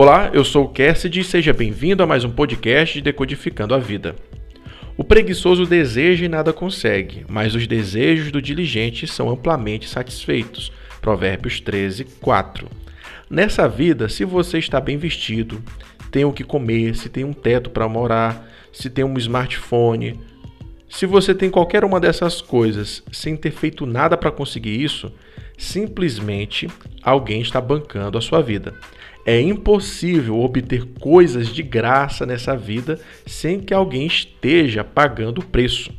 Olá, eu sou o Cassidy e seja bem-vindo a mais um podcast de Decodificando a Vida. O preguiçoso deseja e nada consegue, mas os desejos do diligente são amplamente satisfeitos. Provérbios 13, 4. Nessa vida, se você está bem vestido, tem o que comer, se tem um teto para morar, se tem um smartphone, se você tem qualquer uma dessas coisas sem ter feito nada para conseguir isso, simplesmente alguém está bancando a sua vida. É impossível obter coisas de graça nessa vida sem que alguém esteja pagando o preço.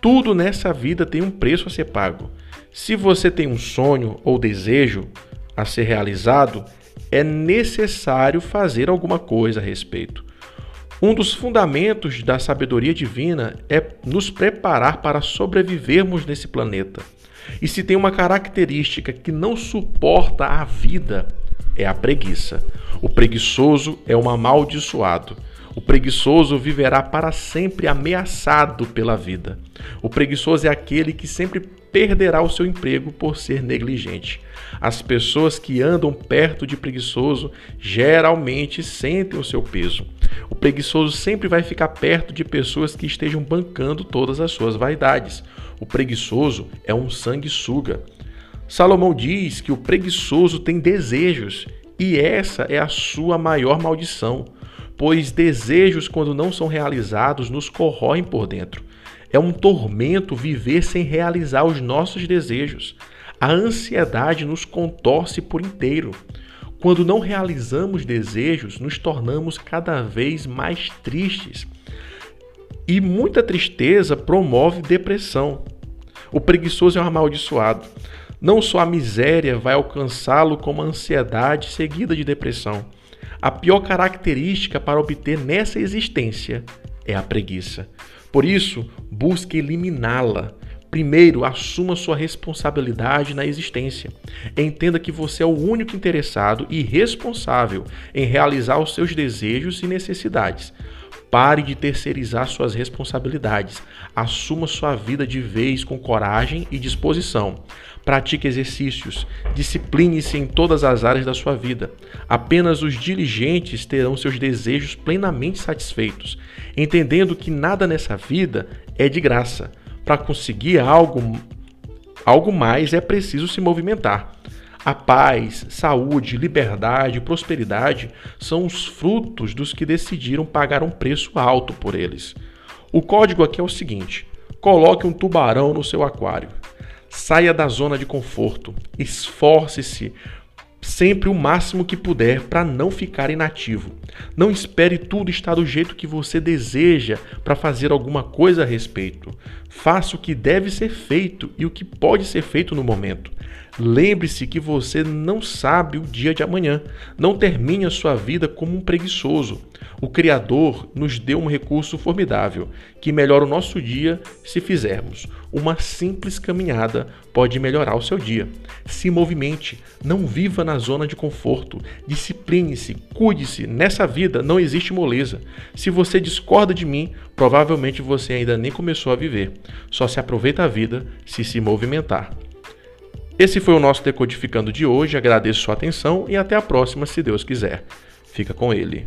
Tudo nessa vida tem um preço a ser pago. Se você tem um sonho ou desejo a ser realizado, é necessário fazer alguma coisa a respeito. Um dos fundamentos da sabedoria divina é nos preparar para sobrevivermos nesse planeta. E se tem uma característica que não suporta a vida, é a preguiça. O preguiçoso é um amaldiçoado. O preguiçoso viverá para sempre ameaçado pela vida. O preguiçoso é aquele que sempre perderá o seu emprego por ser negligente. As pessoas que andam perto de preguiçoso geralmente sentem o seu peso. O preguiçoso sempre vai ficar perto de pessoas que estejam bancando todas as suas vaidades. O preguiçoso é um sanguessuga. Salomão diz que o preguiçoso tem desejos e essa é a sua maior maldição pois desejos, quando não são realizados, nos corroem por dentro. É um tormento viver sem realizar os nossos desejos. A ansiedade nos contorce por inteiro. Quando não realizamos desejos, nos tornamos cada vez mais tristes. E muita tristeza promove depressão. O preguiçoso é um amaldiçoado. Não só a miséria vai alcançá-lo, como a ansiedade seguida de depressão. A pior característica para obter nessa existência é a preguiça. Por isso, busque eliminá-la. Primeiro, assuma sua responsabilidade na existência. Entenda que você é o único interessado e responsável em realizar os seus desejos e necessidades. Pare de terceirizar suas responsabilidades. Assuma sua vida de vez com coragem e disposição. Pratique exercícios. Discipline-se em todas as áreas da sua vida. Apenas os diligentes terão seus desejos plenamente satisfeitos, entendendo que nada nessa vida é de graça. Para conseguir algo, algo mais é preciso se movimentar. A paz, saúde, liberdade prosperidade são os frutos dos que decidiram pagar um preço alto por eles. O código aqui é o seguinte: coloque um tubarão no seu aquário. Saia da zona de conforto, esforce-se sempre o máximo que puder para não ficar inativo. Não espere tudo estar do jeito que você deseja para fazer alguma coisa a respeito. Faça o que deve ser feito e o que pode ser feito no momento. Lembre-se que você não sabe o dia de amanhã. Não termine a sua vida como um preguiçoso. O Criador nos deu um recurso formidável que melhora o nosso dia se fizermos. Uma simples caminhada pode melhorar o seu dia. Se movimente, não viva na zona de conforto. Discipline-se, cuide-se. Nessa vida não existe moleza. Se você discorda de mim, provavelmente você ainda nem começou a viver. Só se aproveita a vida se se movimentar. Esse foi o nosso Decodificando de hoje. Agradeço sua atenção e até a próxima, se Deus quiser. Fica com ele.